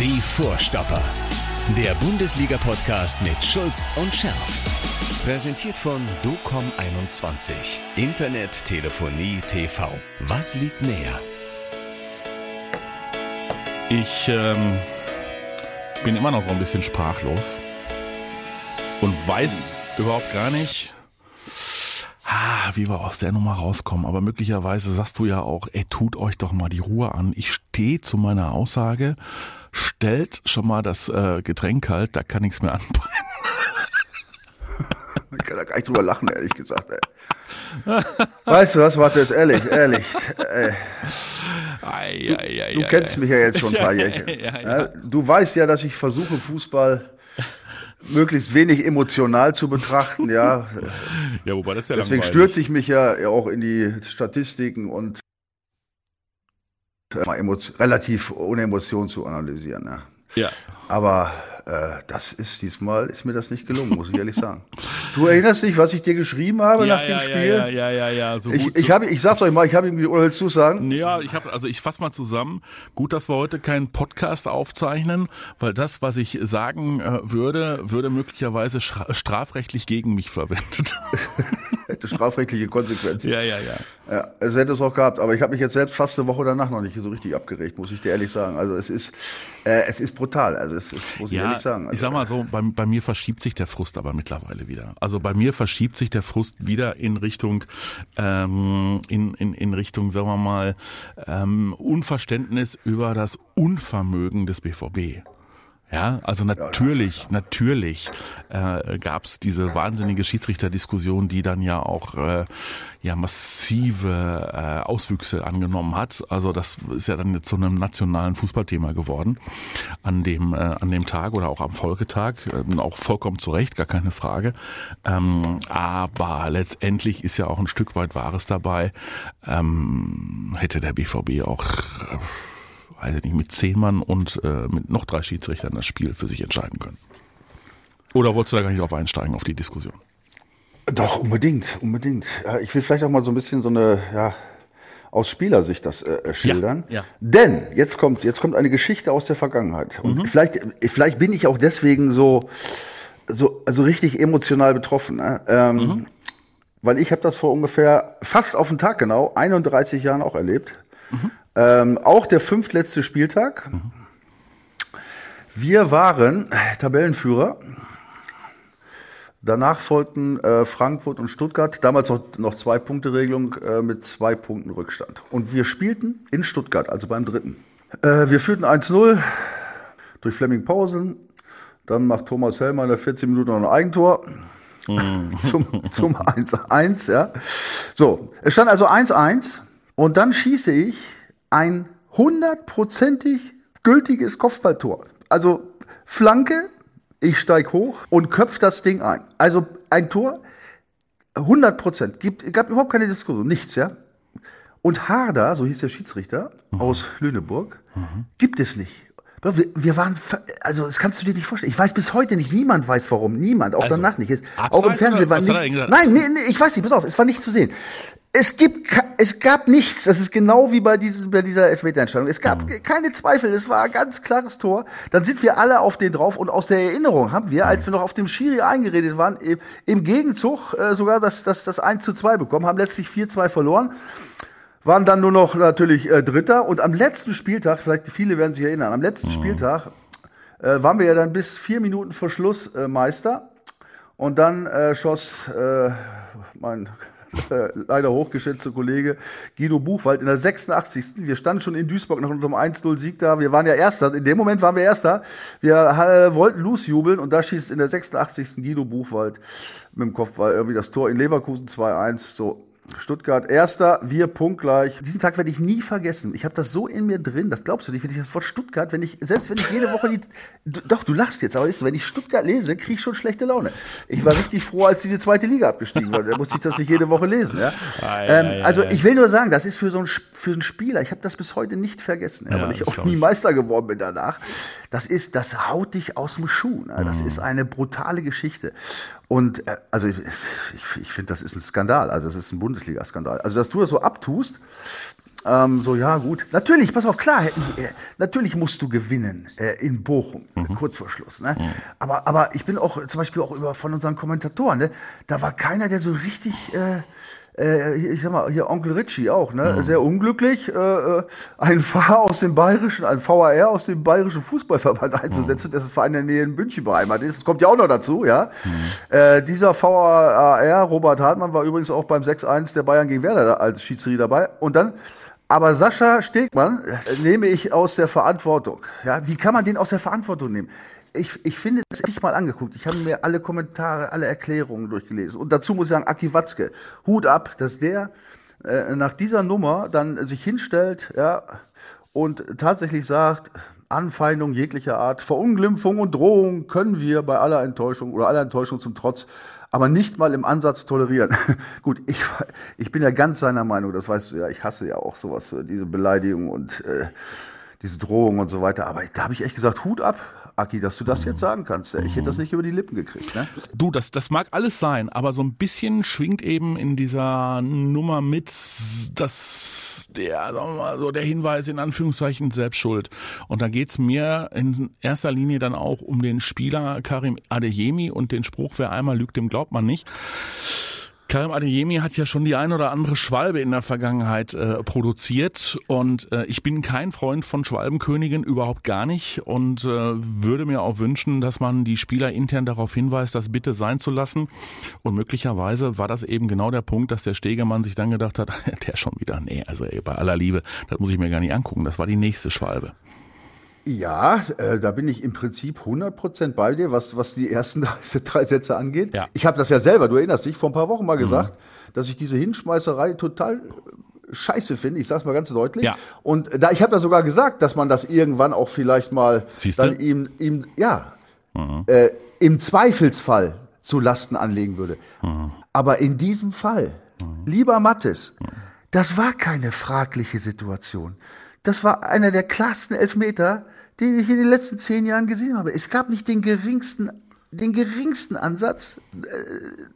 Die Vorstopper. Der Bundesliga-Podcast mit Schulz und Scherf. Präsentiert von DOCOM21. Internet, Telefonie, TV. Was liegt näher? Ich ähm, bin immer noch so ein bisschen sprachlos und weiß überhaupt gar nicht, ah, wie wir aus der Nummer rauskommen. Aber möglicherweise sagst du ja auch, ey, tut euch doch mal die Ruhe an. Ich stehe zu meiner Aussage, stellt schon mal das äh, Getränk kalt, da kann nichts mehr anbrennen. Ich kann da gar nicht drüber lachen, ehrlich gesagt. Ey. Weißt du was, warte, ist ehrlich, ehrlich. Ey. Ei, Du ei, kennst mich ja jetzt schon ein paar Jährchen. Du weißt ja, dass ich versuche, Fußball möglichst wenig emotional zu betrachten, ja. Ja, wobei das ist ja Deswegen langweilig. stürze ich mich ja auch in die Statistiken und relativ ohne Emotion zu analysieren. Ja. Ja. Aber äh, das ist diesmal ist mir das nicht gelungen, muss ich ehrlich sagen. Du erinnerst dich, was ich dir geschrieben habe Ja, nach dem ja, Spiel? ja, ja, ja, ja, so Ich, gut. ich, so, habe, ich sag's euch mal, ich habe irgendwie, oder willst du sagen? Ja, ich habe also ich fass mal zusammen. Gut, dass wir heute keinen Podcast aufzeichnen, weil das, was ich sagen äh, würde, würde möglicherweise strafrechtlich gegen mich verwendet. Hätte strafrechtliche Konsequenzen. ja, ja, ja. Ja, es hätte es auch gehabt, aber ich habe mich jetzt selbst fast eine Woche danach noch nicht so richtig abgeregt, muss ich dir ehrlich sagen. Also es ist, äh, es ist brutal. Also es ist, muss ich Ja, ehrlich sagen. Also, ich sag mal so, bei, bei mir verschiebt sich der Frust aber mittlerweile wieder. Also bei mir verschiebt sich der Frust wieder in Richtung, ähm, in, in, in Richtung, sagen wir mal, ähm, Unverständnis über das Unvermögen des BVB. Ja, also natürlich, natürlich äh, gab es diese wahnsinnige Schiedsrichterdiskussion, die dann ja auch äh, ja massive äh, Auswüchse angenommen hat. Also das ist ja dann zu einem nationalen Fußballthema geworden an dem äh, an dem Tag oder auch am Folgetag, ähm, auch vollkommen zu Recht, gar keine Frage. Ähm, aber letztendlich ist ja auch ein Stück weit Wahres dabei. Ähm, hätte der BVB auch äh, weiß ich nicht, mit zehn Mann und äh, mit noch drei Schiedsrichtern das Spiel für sich entscheiden können. Oder wolltest du da gar nicht drauf einsteigen, auf die Diskussion? Doch, unbedingt, unbedingt. Ja, ich will vielleicht auch mal so ein bisschen so eine, ja, aus Spielersicht das äh, schildern. ja. Denn jetzt kommt, jetzt kommt eine Geschichte aus der Vergangenheit. Und Mhm. vielleicht, vielleicht bin ich auch deswegen so, so, also richtig emotional betroffen. Ne? Ähm, Mhm. Weil ich habe das vor ungefähr fast auf den Tag genau 31 Jahren auch erlebt. Mhm. Ähm, auch der fünftletzte Spieltag. Wir waren Tabellenführer. Danach folgten äh, Frankfurt und Stuttgart, damals noch, noch zwei Punkte Regelung äh, mit zwei Punkten Rückstand. Und wir spielten in Stuttgart, also beim dritten. Äh, wir führten 1-0 durch Fleming Pausen. Dann macht Thomas Hellmann in der 14 Minuten noch ein Eigentor. zum zum 1-1, ja. So, es stand also 1-1 und dann schieße ich ein hundertprozentig gültiges Kopfballtor. Also Flanke, ich steig hoch und köpf das Ding ein. Also ein Tor, 100 Prozent. Gibt, gab überhaupt keine Diskussion, nichts, ja. Und Harder, so hieß der Schiedsrichter aus Lüneburg, gibt es nicht. Wir, wir waren, also das kannst du dir nicht vorstellen. Ich weiß bis heute nicht, niemand weiß warum, niemand, auch Also, danach nicht. Es- Auch im Fernsehen war nicht. Nein, nee, nee, ich weiß nicht, pass auf, es war nicht zu sehen. Es gibt, es gab nichts. Das ist genau wie bei, diesem, bei dieser Elfmeterentscheidung. Es gab keine Zweifel. Es war ein ganz klares Tor. Dann sind wir alle auf den drauf und aus der Erinnerung haben wir, als wir noch auf dem Schiri eingeredet waren, im, im Gegenzug äh, sogar das, das, das 1 zu 2 bekommen, haben letztlich 4-2 verloren waren dann nur noch natürlich äh, Dritter und am letzten Spieltag, vielleicht viele werden sich erinnern, am letzten Spieltag äh, waren wir ja dann bis vier Minuten vor Schluss äh, Meister und dann äh, schoss äh, mein äh, leider hochgeschätzter Kollege Guido Buchwald in der 86. Wir standen schon in Duisburg nach unserem 1-0-Sieg da. Wir waren ja Erster. In dem Moment waren wir Erster. Wir äh, wollten losjubeln und da schießt in der 86. Guido Buchwald mit dem Kopfball irgendwie das Tor in Leverkusen 2-1. So, Stuttgart erster, wir punktgleich. Diesen Tag werde ich nie vergessen. Ich habe das so in mir drin, das glaubst du nicht, wenn ich das Wort Stuttgart, wenn ich, selbst wenn ich jede Woche die, du, doch, du lachst jetzt, aber ist, wenn ich Stuttgart lese, kriege ich schon schlechte Laune. Ich war richtig froh, als die in die zweite Liga abgestiegen war. Da musste ich das nicht jede Woche lesen. Ja? Ei, ähm, ei, ei, also ich will nur sagen, das ist für so einen, für einen Spieler, ich habe das bis heute nicht vergessen, ja, Ja, weil ich auch nie. Meister geworden bin danach. Das ist, das haut dich aus dem Schuh. Ne? Mhm. Das ist eine brutale Geschichte. Und äh, also ich, ich, ich finde, das ist ein Skandal. Also es ist ein Bundesliga-Skandal. Also dass du das so abtust, ähm, so, ja, gut. Natürlich, pass auf, klar, hätten, äh, natürlich musst du gewinnen äh, in Bochum, mhm. kurz vor Schluss. Ne? Mhm. Aber, aber ich bin auch zum Beispiel auch über von unseren Kommentatoren, ne? da war keiner, der so richtig. Äh, äh, ich sag mal, hier Onkel Richie auch, ne? Mhm. Sehr unglücklich, äh, äh ein Fahrer aus dem bayerischen, ein VAR aus dem bayerischen Fußballverband einzusetzen, mhm. dessen Verein in der Nähe in München beheimatet ist. Das kommt ja auch noch dazu, ja. Mhm. Äh, dieser VAR, Robert Hartmann, war übrigens auch beim 6-1 der Bayern gegen Werder als Schiedsrichter dabei. Und dann aber Sascha Stegmann äh, nehme ich aus der Verantwortung. Ja, wie kann man den aus der Verantwortung nehmen? Ich, ich finde, das ich mal angeguckt. Ich habe mir alle Kommentare, alle Erklärungen durchgelesen. Und dazu muss ich sagen, Aki Watzke, Hut ab, dass der äh, nach dieser Nummer dann sich hinstellt ja, und tatsächlich sagt, Anfeindung jeglicher Art, Verunglimpfung und Drohung können wir bei aller Enttäuschung oder aller Enttäuschung zum Trotz aber nicht mal im Ansatz tolerieren. Gut, ich, ich bin ja ganz seiner Meinung, das weißt du ja, ich hasse ja auch sowas, diese Beleidigung und äh, diese Drohung und so weiter. Aber da habe ich echt gesagt, Hut ab, Aki, dass du das jetzt sagen kannst. Ich hätte das nicht über die Lippen gekriegt. Ne? Du, das, das mag alles sein, aber so ein bisschen schwingt eben in dieser Nummer mit, dass der, mal, so der Hinweis in Anführungszeichen Selbstschuld. Und da geht's mir in erster Linie dann auch um den Spieler Karim Adeyemi und den Spruch, wer einmal lügt, dem glaubt man nicht. Karim Adeyemi hat ja schon die ein oder andere Schwalbe in der Vergangenheit äh, produziert. Und äh, ich bin kein Freund von Schwalbenkönigen, überhaupt gar nicht. Und äh, würde mir auch wünschen, dass man die Spieler intern darauf hinweist, das bitte sein zu lassen. Und möglicherweise war das eben genau der Punkt, dass der Stegemann sich dann gedacht hat, der schon wieder, nee, also ey, bei aller Liebe, das muss ich mir gar nicht angucken, das war die nächste Schwalbe. Ja, äh, da bin ich im Prinzip 100% bei dir, was, was die ersten drei Sätze angeht. Ja. Ich habe das ja selber, du erinnerst dich, vor ein paar Wochen mal mhm. gesagt, mhm. dass ich diese Hinschmeißerei total äh, scheiße finde. Ich sage es mal ganz deutlich. Ja. Und da ich habe ja sogar gesagt, dass man das irgendwann auch vielleicht mal Siehste? dann ihm, ihm ja, mhm. äh, im Zweifelsfall zu Lasten anlegen würde. Mhm. Aber in diesem Fall, mhm. lieber Mattes, mhm. das war keine fragliche Situation. Das war einer der klarsten Elfmeter, den ich in den letzten zehn Jahren gesehen habe. Es gab nicht den geringsten den geringsten Ansatz äh,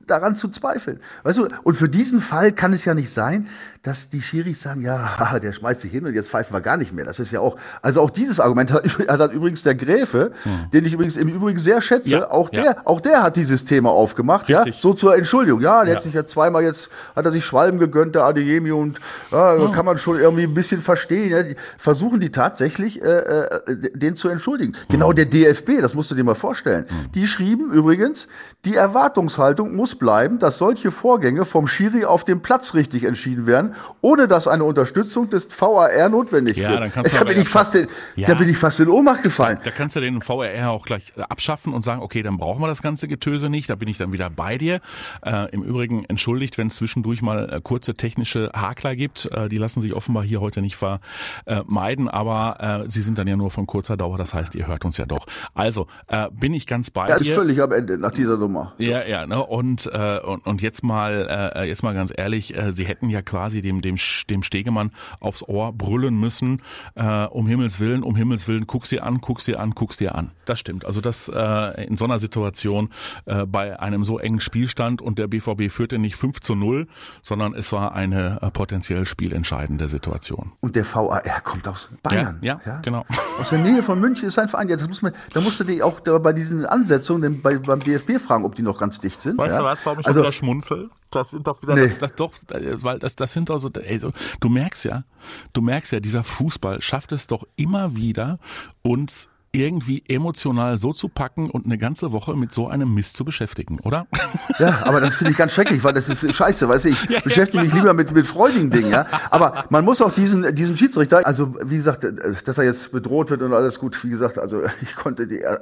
daran zu zweifeln. Weißt du, und für diesen Fall kann es ja nicht sein, dass die Schiris sagen, ja, der schmeißt sich hin und jetzt pfeifen wir gar nicht mehr. Das ist ja auch, also auch dieses Argument hat, hat übrigens der Gräfe, hm. den ich übrigens im Übrigen sehr schätze, ja, auch ja. der, auch der hat dieses Thema aufgemacht, Richtig. ja, so zur Entschuldigung. Ja, der ja. hat sich ja zweimal jetzt, hat er sich Schwalben gegönnt, der Adeyemi und ja, hm. kann man schon irgendwie ein bisschen verstehen. Ja. Die versuchen die tatsächlich, äh, äh, den zu entschuldigen. Hm. Genau der DFB, das musst du dir mal vorstellen. Hm. Die schrieben übrigens, die Erwartungshaltung muss bleiben, dass solche Vorgänge vom Schiri auf dem Platz richtig entschieden werden ohne dass eine Unterstützung des VAR notwendig ja, wird. Dann kannst du da, bin ich fast in, ja, da bin ich fast in Ohnmacht gefallen. Da, da kannst du den VAR auch gleich äh, abschaffen und sagen, okay, dann brauchen wir das ganze Getöse nicht, da bin ich dann wieder bei dir. Äh, Im Übrigen entschuldigt, wenn es zwischendurch mal äh, kurze technische Hakler gibt, äh, die lassen sich offenbar hier heute nicht vermeiden, aber äh, sie sind dann ja nur von kurzer Dauer, das heißt, ihr hört uns ja doch. Also, äh, bin ich ganz bei dir. Völlig am Ende nach dieser Nummer. Ja, ja, ne? und, äh, und, und jetzt mal, äh, jetzt mal ganz ehrlich, äh, sie hätten ja quasi dem, dem, dem Stegemann aufs Ohr brüllen müssen, äh, um Himmels Willen, um Himmels Willen, guck sie an, guck sie an, guck sie an. Das stimmt. Also das äh, in so einer Situation äh, bei einem so engen Spielstand und der BVB führte nicht 5 zu 0, sondern es war eine äh, potenziell spielentscheidende Situation. Und der VAR kommt aus Bayern. Ja, ja, ja, genau. Aus der Nähe von München ist ein Verein. Ja, das muss man, da musst du dich auch da bei diesen Ansetzungen bei, beim DFB fragen, ob die noch ganz dicht sind. Weißt ja? du was, warum ich also, wieder schmunzel? Das sind doch wieder, nee. das, das doch, weil das, das sind doch so, ey, so, du merkst ja, du merkst ja, dieser Fußball schafft es doch immer wieder, uns irgendwie emotional so zu packen und eine ganze Woche mit so einem Mist zu beschäftigen, oder? Ja, aber das finde ich ganz schrecklich, weil das ist scheiße, weißt du, ich ja, beschäftige ja, mich lieber mit, mit freudigen Dingen, ja. Aber man muss auch diesen, diesen Schiedsrichter, also wie gesagt, dass er jetzt bedroht wird und alles gut, wie gesagt, also ich konnte die, ja,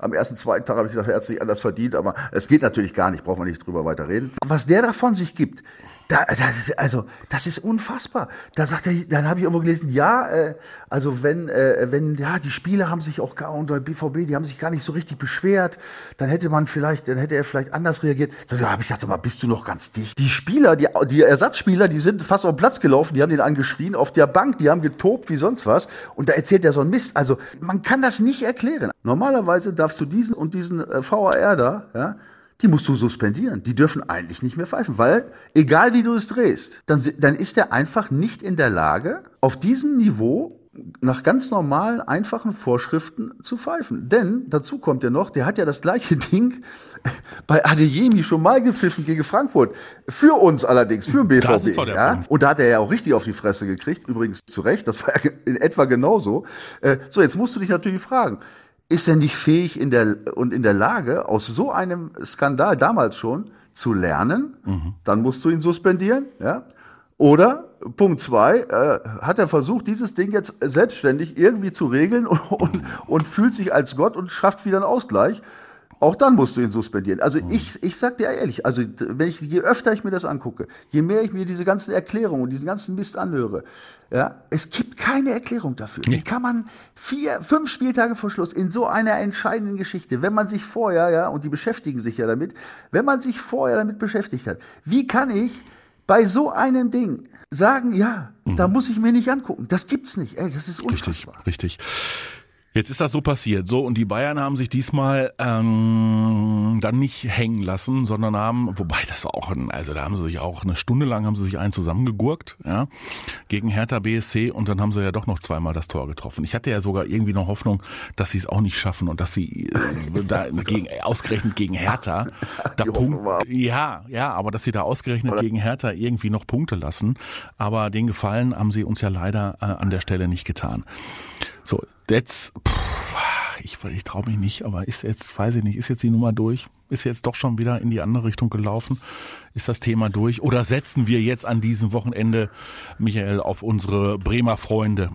am ersten, zweiten Tag habe ich gedacht, er hat sich anders verdient, aber es geht natürlich gar nicht, brauchen wir nicht drüber weiter reden. Was der davon sich gibt, da, das ist, also, das ist unfassbar. Da sagt er, dann habe ich irgendwo gelesen, ja, äh, also wenn, äh, wenn, ja, die Spieler haben sich auch gar, unter BVB, die haben sich gar nicht so richtig beschwert, dann hätte man vielleicht, dann hätte er vielleicht anders reagiert. Da habe ich gedacht, aber bist du noch ganz dicht? Die Spieler, die, die Ersatzspieler, die sind fast auf den Platz gelaufen, die haben den angeschrien, auf der Bank, die haben getobt wie sonst was. Und da erzählt er so ein Mist. Also, man kann das nicht erklären. Normalerweise darfst du diesen und diesen äh, VAR da, ja, die musst du suspendieren. Die dürfen eigentlich nicht mehr pfeifen, weil egal wie du es drehst, dann, dann ist er einfach nicht in der Lage, auf diesem Niveau nach ganz normalen, einfachen Vorschriften zu pfeifen. Denn dazu kommt ja noch, der hat ja das gleiche Ding bei Adeyemi schon mal gepfiffen gegen Frankfurt. Für uns allerdings, für den BVB. Ja? Und da hat er ja auch richtig auf die Fresse gekriegt, übrigens zu Recht, das war ja in etwa genauso. Äh, so, jetzt musst du dich natürlich fragen, ist er nicht fähig in der, und in der Lage, aus so einem Skandal damals schon zu lernen? Mhm. Dann musst du ihn suspendieren, ja? Oder Punkt zwei, äh, hat er versucht, dieses Ding jetzt selbstständig irgendwie zu regeln und, und, und fühlt sich als Gott und schafft wieder einen Ausgleich. Auch dann musst du ihn suspendieren. Also mhm. ich, ich sag dir ehrlich, also wenn ich, je öfter ich mir das angucke, je mehr ich mir diese ganzen Erklärungen und diesen ganzen Mist anhöre, ja, es gibt keine Erklärung dafür. Nee. Wie kann man vier, fünf Spieltage vor Schluss in so einer entscheidenden Geschichte, wenn man sich vorher, ja, und die beschäftigen sich ja damit, wenn man sich vorher damit beschäftigt hat, wie kann ich bei so einem Ding sagen, ja, mhm. da muss ich mir nicht angucken. Das gibt's nicht. Ey, das ist unfassbar. Richtig, richtig. Jetzt ist das so passiert. So, und die Bayern haben sich diesmal ähm, dann nicht hängen lassen, sondern haben, wobei das auch, ein, also da haben sie sich auch eine Stunde lang haben sie sich einen zusammengegurkt, ja, gegen Hertha BSC und dann haben sie ja doch noch zweimal das Tor getroffen. Ich hatte ja sogar irgendwie noch Hoffnung, dass sie es auch nicht schaffen und dass sie äh, da gegen, ausgerechnet gegen Hertha da Punkt, ja, ja, aber dass sie da ausgerechnet Oder? gegen Hertha irgendwie noch Punkte lassen. Aber den Gefallen haben sie uns ja leider äh, an der Stelle nicht getan. So, jetzt, pff, ich, ich traue mich nicht, aber ist jetzt, weiß ich nicht, ist jetzt die Nummer durch? Ist jetzt doch schon wieder in die andere Richtung gelaufen? ist das Thema durch? Oder setzen wir jetzt an diesem Wochenende, Michael, auf unsere Bremer Freunde,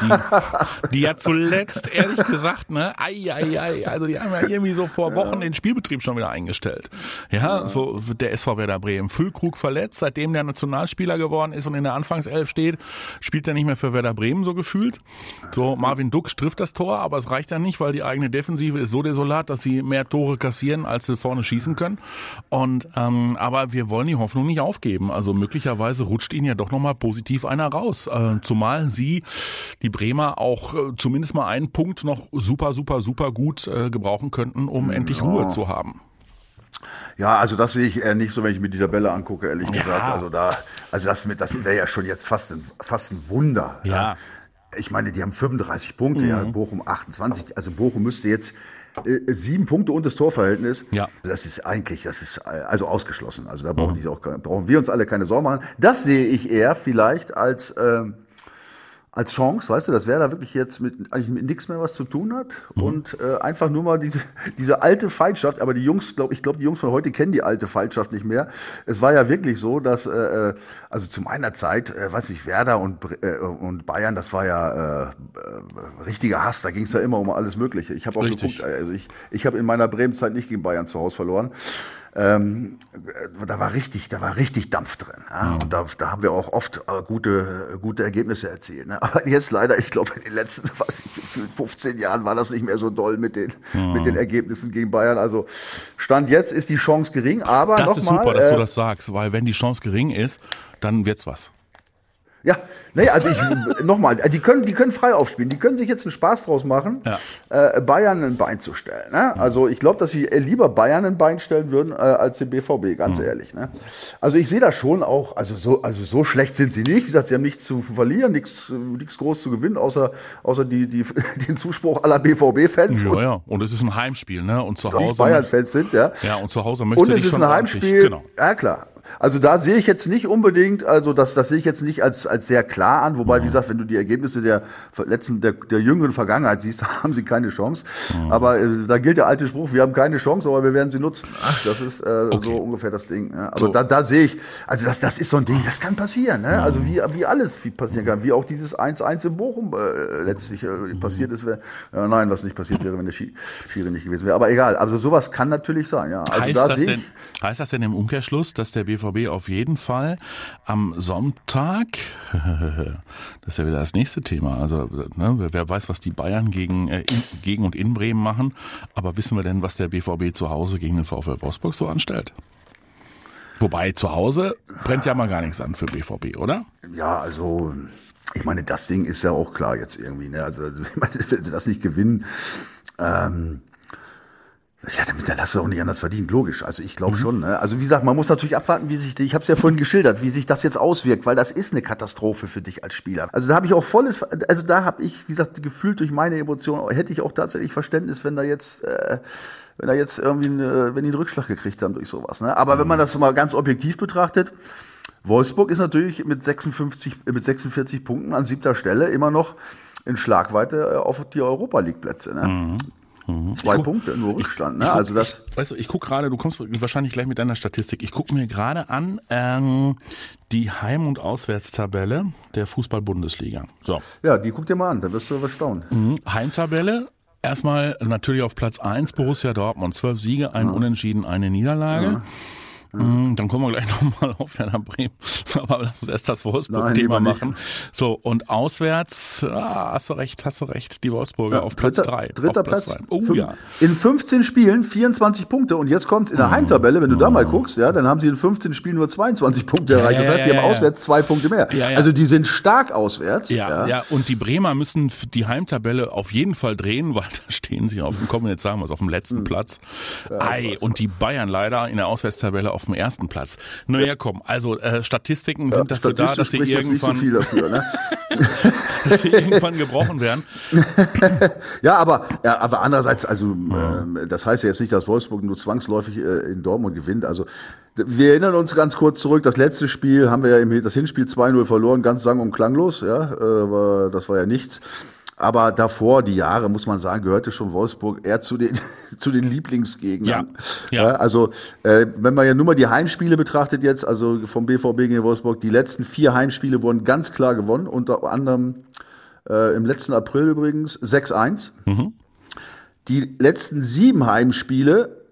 die, die ja zuletzt, ehrlich gesagt, ne, ei, ei, ei, also die haben ja irgendwie so vor Wochen den Spielbetrieb schon wieder eingestellt. Ja, so der SV Werder Bremen. Füllkrug verletzt, seitdem der Nationalspieler geworden ist und in der Anfangself steht, spielt er nicht mehr für Werder Bremen so gefühlt. So, Marvin Duck trifft das Tor, aber es reicht ja nicht, weil die eigene Defensive ist so desolat, dass sie mehr Tore kassieren, als sie vorne schießen können. Und ähm, aber wir wollen die Hoffnung nicht aufgeben. Also möglicherweise rutscht ihnen ja doch nochmal positiv einer raus. Äh, zumal sie, die Bremer, auch äh, zumindest mal einen Punkt noch super, super, super gut äh, gebrauchen könnten, um ja. endlich Ruhe zu haben. Ja, also das sehe ich eher nicht so, wenn ich mir die Tabelle angucke, ehrlich ja. gesagt. Also da, also das, das wäre ja schon jetzt fast ein, fast ein Wunder. Ja. ja. Ich meine, die haben 35 Punkte, mhm. ja, Bochum 28. Also Bochum müsste jetzt äh, sieben Punkte und das Torverhältnis. Ja. Das ist eigentlich, das ist also ausgeschlossen. Also da brauchen, mhm. die auch, brauchen wir uns alle keine Sorgen machen. Das sehe ich eher vielleicht als ähm, als Chance, weißt du, dass wer da wirklich jetzt mit eigentlich mit nichts mehr was zu tun hat mhm. und äh, einfach nur mal diese diese alte Feindschaft, aber die Jungs, glaube ich, glaube die Jungs von heute kennen die alte Feindschaft nicht mehr. Es war ja wirklich so, dass äh, äh also zu meiner Zeit, äh, weiß ich, Werder und äh, und Bayern, das war ja äh, äh, richtiger Hass, da ging es ja immer um alles mögliche. Ich habe auch Richtig. geguckt, also ich ich habe in meiner Bremen-Zeit nicht gegen Bayern zu Hause verloren ähm, da war richtig, da war richtig Dampf drin. Ja? Mhm. Und da, da haben wir auch oft äh, gute, gute Ergebnisse erzielt. Ne? Aber jetzt leider, ich glaube, in den letzten was ich, 15 Jahren war das nicht mehr so doll mit den, mhm. mit den Ergebnissen gegen Bayern. Also Stand jetzt ist die Chance gering, aber Das ist mal, super, dass äh, du das sagst, weil wenn die Chance gering ist, dann wird's was. Ja, nee, also ich nochmal, die können, die können frei aufspielen, die können sich jetzt einen Spaß draus machen, ja. äh, Bayern ein Bein zu stellen. Ne? Also ich glaube, dass sie lieber Bayern ein Bein stellen würden äh, als den BVB, ganz mhm. ehrlich. Ne? Also ich sehe das schon auch, also so, also so schlecht sind sie nicht. Wie gesagt, sie haben nichts zu verlieren, nichts, nichts groß zu gewinnen, außer, außer die, die, den Zuspruch aller BVB-Fans. Ja, ja. Und es ist ein Heimspiel, ne? Und zu Hause. Bayern-Fans sind, ja. Ja, und zu Hause möchte Und es ist ein Heimspiel. Genau. Ja, klar. Also da sehe ich jetzt nicht unbedingt, also das, das sehe ich jetzt nicht als, als sehr klar an, wobei, wie gesagt, wenn du die Ergebnisse der letzten, der, der jüngeren Vergangenheit siehst, haben sie keine Chance. Mhm. Aber äh, da gilt der alte Spruch, wir haben keine Chance, aber wir werden sie nutzen. Ach, das ist äh, okay. so ungefähr das Ding. Ja. Aber so. da, da sehe ich, also das, das ist so ein Ding, das kann passieren. Ne? Mhm. Also wie, wie alles passieren kann, wie auch dieses 1-1 in Bochum äh, letztlich äh, mhm. passiert ist. Wär, ja, nein, was nicht passiert wäre, wenn der Schiri nicht gewesen wäre. Aber egal, also sowas kann natürlich sein. Ja. Also heißt, da das denn, heißt das denn im Umkehrschluss, dass der BVB auf jeden Fall am Sonntag, das ist ja wieder das nächste Thema, also ne, wer weiß, was die Bayern gegen, äh, in, gegen und in Bremen machen, aber wissen wir denn, was der BVB zu Hause gegen den VfL Wolfsburg so anstellt? Wobei zu Hause brennt ja mal gar nichts an für BVB, oder? Ja, also ich meine, das Ding ist ja auch klar jetzt irgendwie. Ne? Also, ich meine, wenn sie das nicht gewinnen, ähm, Ja, damit dann hast du auch nicht anders verdient, logisch. Also ich glaube mhm. schon. Ne? Also wie gesagt, man muss natürlich abwarten, wie sich, ich habe es ja vorhin geschildert, wie sich das jetzt auswirkt, weil das ist eine Katastrophe für dich als Spieler. Also da habe ich auch volles, also da habe ich, wie gesagt, gefühlt durch meine Emotionen, hätte ich auch tatsächlich Verständnis, wenn da jetzt, äh, wenn da jetzt irgendwie, eine, wenn die einen Rückschlag gekriegt haben durch sowas. Ne? Aber mhm. wenn man das mal ganz objektiv betrachtet, Wolfsburg ist natürlich mit 56, mit 46 Punkten an siebter Stelle immer noch in Schlagweite äh, auf die Europa League Plätze. Ne? Mhm. Mhm. Zwei guck, Punkte nur Rückstand. Ne? Ich, ich also das. Ich, weißt du, ich gucke gerade, du kommst wahrscheinlich gleich mit deiner Statistik. Ich gucke mir gerade an ähm, die Heim- und Auswärtstabelle der Fußball-Bundesliga. So. Ja, die guck dir mal an, da wirst du verstauen. Mhm. Heimtabelle. Erstmal natürlich auf Platz eins Borussia Dortmund. Zwölf Siege, ein ja. Unentschieden, eine Niederlage. Ja. Mhm. Dann kommen wir gleich nochmal auf Werder Bremen. Aber lass uns erst das Wolfsburg-Thema machen. So, und auswärts, ah, hast du recht, hast du recht, die Wolfsburger ja, auf Platz dritter, drei. Dritter Platz. Platz oh fünf, ja. In 15 Spielen 24 Punkte. Und jetzt kommt in der mhm. Heimtabelle, wenn du da mal mhm. guckst, ja, dann haben sie in 15 Spielen nur 22 Punkte ja, erreicht. Das heißt, die haben auswärts zwei Punkte mehr. Also die sind stark auswärts. Ja, ja, und die Bremer müssen die Heimtabelle auf jeden Fall drehen, weil da stehen sie auf dem, kommen jetzt sagen wir es, auf dem letzten mhm. Platz. Ei, und die Bayern leider in der Auswärtstabelle auf dem ersten Platz. Naja, komm, also äh, Statistiken sind ja, dafür da, dass sie irgendwann, so dafür, ne? dass sie irgendwann gebrochen werden. ja, aber ja, aber andererseits, also ja. äh, das heißt ja jetzt nicht, dass Wolfsburg nur zwangsläufig äh, in Dortmund gewinnt. Also wir erinnern uns ganz kurz zurück, das letzte Spiel haben wir ja im das Hinspiel 2-0 verloren, ganz sang- und klanglos, ja, äh, das war ja nichts. Aber davor, die Jahre, muss man sagen, gehörte schon Wolfsburg eher zu den, zu den Lieblingsgegnern. Ja, ja. Also, äh, wenn man ja nur mal die Heimspiele betrachtet jetzt, also vom BVB gegen Wolfsburg, die letzten vier Heimspiele wurden ganz klar gewonnen, unter anderem äh, im letzten April übrigens 6-1. Mhm. Die letzten sieben Heimspiele,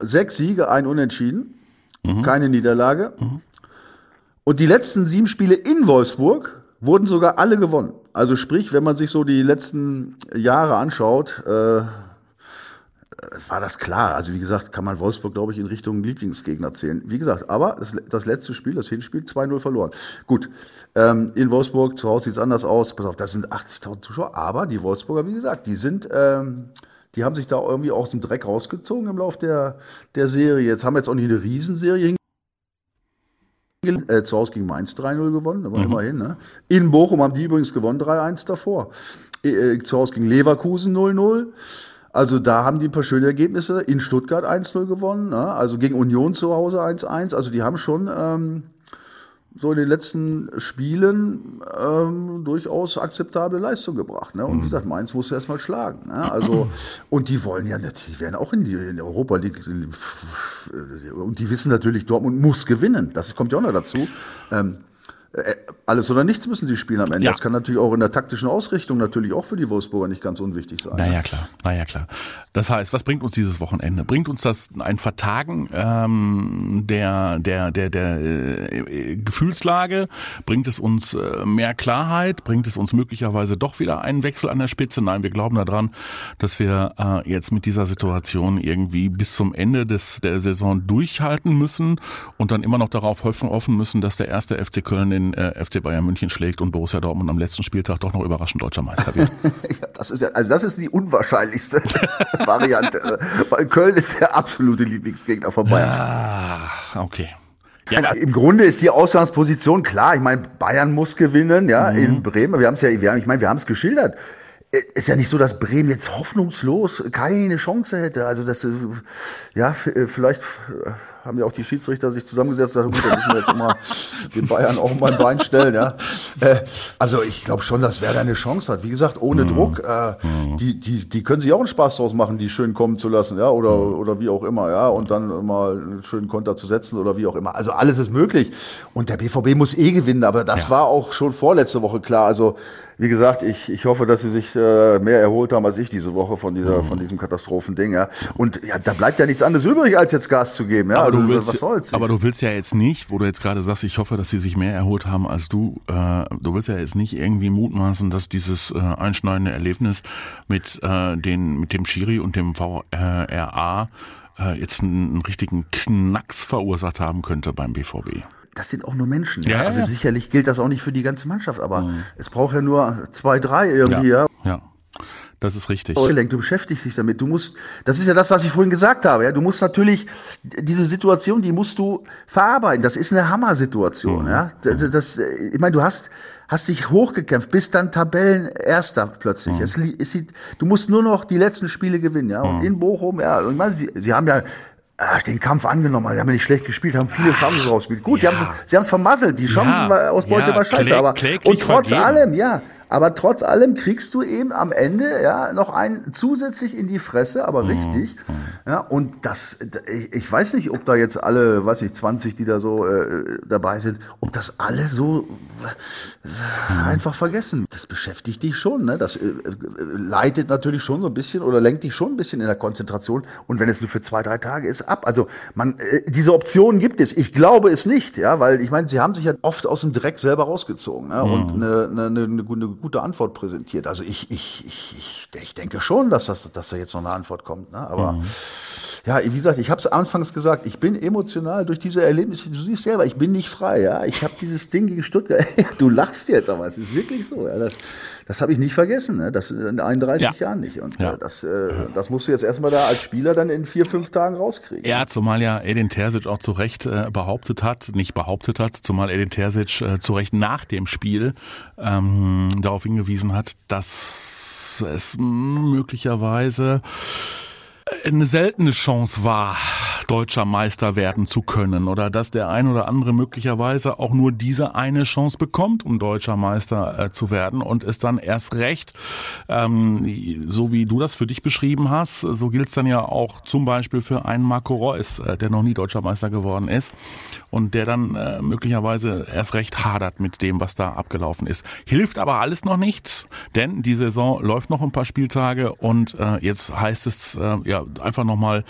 sechs Siege, ein Unentschieden, mhm. keine Niederlage. Mhm. Und die letzten sieben Spiele in Wolfsburg wurden sogar alle gewonnen. Also sprich, wenn man sich so die letzten Jahre anschaut, äh, war das klar. Also wie gesagt, kann man Wolfsburg, glaube ich, in Richtung Lieblingsgegner zählen. Wie gesagt, aber das, das letzte Spiel, das Hinspiel, 2-0 verloren. Gut, ähm, in Wolfsburg, zu Hause sieht es anders aus. Pass auf, das sind 80.000 Zuschauer, aber die Wolfsburger, wie gesagt, die sind... Ähm, die haben sich da irgendwie aus dem Dreck rausgezogen im Lauf der, der Serie. Jetzt haben wir jetzt auch nicht eine Riesenserie äh, zu Hause gegen Mainz 3-0 gewonnen, aber mhm. immerhin. Ne? In Bochum haben die übrigens gewonnen 3-1 davor. Äh, äh, zu Hause gegen Leverkusen 0-0. Also da haben die ein paar schöne Ergebnisse. In Stuttgart 1-0 gewonnen, ne? also gegen Union zu Hause 1-1. Also die haben schon ähm, so in den letzten Spielen ähm, durchaus akzeptable Leistung gebracht. Ne? Und wie mhm. gesagt, Mainz musste erstmal schlagen. Ne? Also, und die wollen ja, die werden auch in die in Europa League. Und die wissen natürlich, Dortmund muss gewinnen. Das kommt ja auch noch dazu. Ähm, äh, alles oder nichts müssen sie spielen am Ende. Ja. Das kann natürlich auch in der taktischen Ausrichtung natürlich auch für die Wolfsburger nicht ganz unwichtig sein. Naja, klar, naja, klar. Das heißt, was bringt uns dieses Wochenende? Bringt uns das ein Vertagen ähm, der, der, der, der äh, Gefühlslage? Bringt es uns äh, mehr Klarheit? Bringt es uns möglicherweise doch wieder einen Wechsel an der Spitze? Nein, wir glauben daran, dass wir äh, jetzt mit dieser Situation irgendwie bis zum Ende des, der Saison durchhalten müssen und dann immer noch darauf hoffen müssen, dass der erste FC Köln den äh, FC Bayern München schlägt und Borussia Dortmund am letzten Spieltag doch noch überraschend deutscher Meister wird. ja, das ist ja, also das ist die unwahrscheinlichste Variante, weil Köln ist der absolute Lieblingsgegner von Bayern. Ah, okay. Ja, Im Grunde ist die Ausgangsposition klar. Ich meine, Bayern muss gewinnen, ja, mhm. in Bremen. Wir haben es ja, wir haben, ich meine, wir haben es geschildert. Äh, ist ja nicht so, dass Bremen jetzt hoffnungslos keine Chance hätte. Also das, äh, ja, äh, vielleicht haben ja auch die Schiedsrichter sich zusammengesetzt und gesagt, gut, dann müssen wir jetzt immer den Bayern auch mal ein Bein stellen. Ja. Äh, also ich glaube schon, dass Werder eine Chance hat. Wie gesagt, ohne mhm. Druck. Äh, mhm. die, die, die können sich auch einen Spaß draus machen, die schön kommen zu lassen, ja, oder, mhm. oder wie auch immer, ja, und dann mal einen schönen Konter zu setzen oder wie auch immer. Also alles ist möglich. Und der BVB muss eh gewinnen, aber das ja. war auch schon vorletzte Woche klar. Also wie gesagt, ich, ich hoffe, dass sie sich äh, mehr erholt haben als ich diese Woche von dieser, mhm. von diesem Katastrophending. Ja. Und ja, da bleibt ja nichts anderes übrig, als jetzt Gas zu geben. Ja. Also, du willst, was soll's? Aber du willst ja jetzt nicht, wo du jetzt gerade sagst, ich hoffe, dass sie sich mehr erholt haben als du. Äh, du willst ja jetzt nicht irgendwie mutmaßen, dass dieses äh, einschneidende Erlebnis mit äh, den mit dem Schiri und dem VRA äh, jetzt einen, einen richtigen Knacks verursacht haben könnte beim BVB das sind auch nur Menschen. Ja, ja. Also ja. sicherlich gilt das auch nicht für die ganze Mannschaft, aber mhm. es braucht ja nur zwei, drei irgendwie, ja. ja. Das ist richtig. Du beschäftigst dich damit. Du musst, das ist ja das, was ich vorhin gesagt habe. Ja, du musst natürlich diese Situation, die musst du verarbeiten. Das ist eine Hammersituation. Mhm. Ja, das, das, ich meine, du hast hast dich hochgekämpft, bist dann Tabellenerster plötzlich. Mhm. Es, es sieht, du musst nur noch die letzten Spiele gewinnen, ja. Und mhm. in Bochum, ja, und ich meine, sie, sie haben ja äh, den Kampf angenommen, sie haben ja nicht schlecht gespielt, haben viele Chancen rausgespielt. Gut, ja. die haben sie haben es vermasselt, die Chancenausbeute ja, war scheiße, kläg, aber und trotz vergeben. allem, ja, aber trotz allem kriegst du eben am Ende ja noch einen zusätzlich in die Fresse, aber mhm. richtig. Ja, und das, ich, ich, weiß nicht, ob da jetzt alle, weiß ich, 20, die da so äh, dabei sind, ob das alle so äh, einfach vergessen. Das beschäftigt dich schon, ne? Das äh, leitet natürlich schon so ein bisschen oder lenkt dich schon ein bisschen in der Konzentration. Und wenn es nur für zwei, drei Tage ist, ab. Also man, äh, diese Optionen gibt es. Ich glaube es nicht, ja, weil ich meine, sie haben sich ja oft aus dem Dreck selber rausgezogen ne? Mhm. und eine, eine, eine, eine gute Antwort präsentiert. Also ich, ich, ich, ich, denke schon, dass, das, dass da jetzt noch eine Antwort kommt. Ne? Aber mhm. Ja, wie gesagt, ich habe es anfangs gesagt, ich bin emotional durch diese Erlebnisse. Du siehst selber, ich bin nicht frei. Ja, Ich habe dieses Ding gegen Stuttgart. du lachst jetzt, aber es ist wirklich so. Ja? Das, das habe ich nicht vergessen, ne? das in 31 ja. Jahren nicht. Und ja. äh, das, äh, das musst du jetzt erstmal da als Spieler dann in vier, fünf Tagen rauskriegen. Ja, zumal ja Edin Terzic auch zu Recht äh, behauptet hat, nicht behauptet hat, zumal Edin Terzic äh, zu Recht nach dem Spiel ähm, darauf hingewiesen hat, dass es möglicherweise eine seltene Chance war, deutscher Meister werden zu können oder dass der ein oder andere möglicherweise auch nur diese eine Chance bekommt, um deutscher Meister äh, zu werden und es dann erst recht, ähm, so wie du das für dich beschrieben hast, so gilt es dann ja auch zum Beispiel für einen Marco Reus, äh, der noch nie deutscher Meister geworden ist und der dann äh, möglicherweise erst recht hadert mit dem, was da abgelaufen ist. Hilft aber alles noch nichts, denn die Saison läuft noch ein paar Spieltage und äh, jetzt heißt es äh, ja einfach nochmal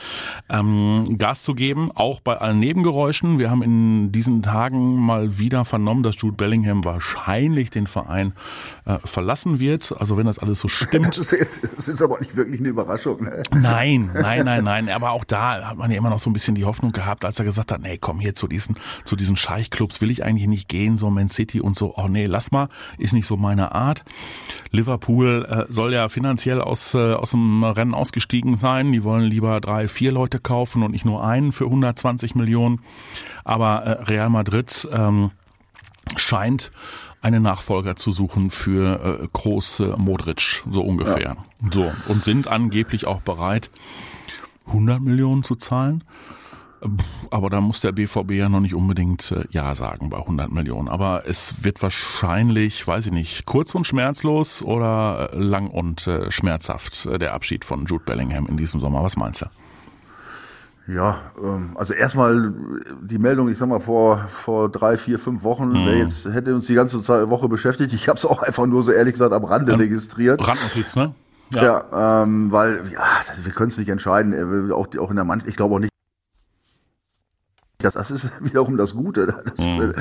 ähm, Gas zu geben, auch bei allen Nebengeräuschen. Wir haben in diesen Tagen mal wieder vernommen, dass Jude Bellingham wahrscheinlich den Verein äh, verlassen wird. Also wenn das alles so stimmt. Das ist, jetzt, das ist aber nicht wirklich eine Überraschung. Ne? Nein, nein, nein, nein. Aber auch da hat man ja immer noch so ein bisschen die Hoffnung gehabt, als er gesagt hat, nee, komm hier zu diesen, zu diesen Scheichclubs will ich eigentlich nicht gehen, so Man City und so. Oh nee, lass mal, ist nicht so meine Art. Liverpool äh, soll ja finanziell aus, äh, aus dem Rennen ausgestiegen sein. Die wollen lieber drei, vier Leute kaufen und nicht nur nur einen für 120 Millionen. Aber äh, Real Madrid ähm, scheint einen Nachfolger zu suchen für äh, große Modric, so ungefähr. Ja. So, und sind angeblich auch bereit, 100 Millionen zu zahlen. Aber da muss der BVB ja noch nicht unbedingt äh, Ja sagen bei 100 Millionen. Aber es wird wahrscheinlich, weiß ich nicht, kurz und schmerzlos oder äh, lang und äh, schmerzhaft äh, der Abschied von Jude Bellingham in diesem Sommer. Was meinst du? Ja, ähm, also erstmal die Meldung, ich sag mal vor vor drei, vier, fünf Wochen, mhm. wer jetzt hätte uns die ganze Woche beschäftigt. Ich habe es auch einfach nur so ehrlich gesagt am Rande ähm, registriert. Randnotiz, ne? Ja, ja ähm, weil ja, wir können es nicht entscheiden. Auch, auch in der Mannschaft, ich glaube auch nicht, das, das ist wiederum das Gute. Das, mhm.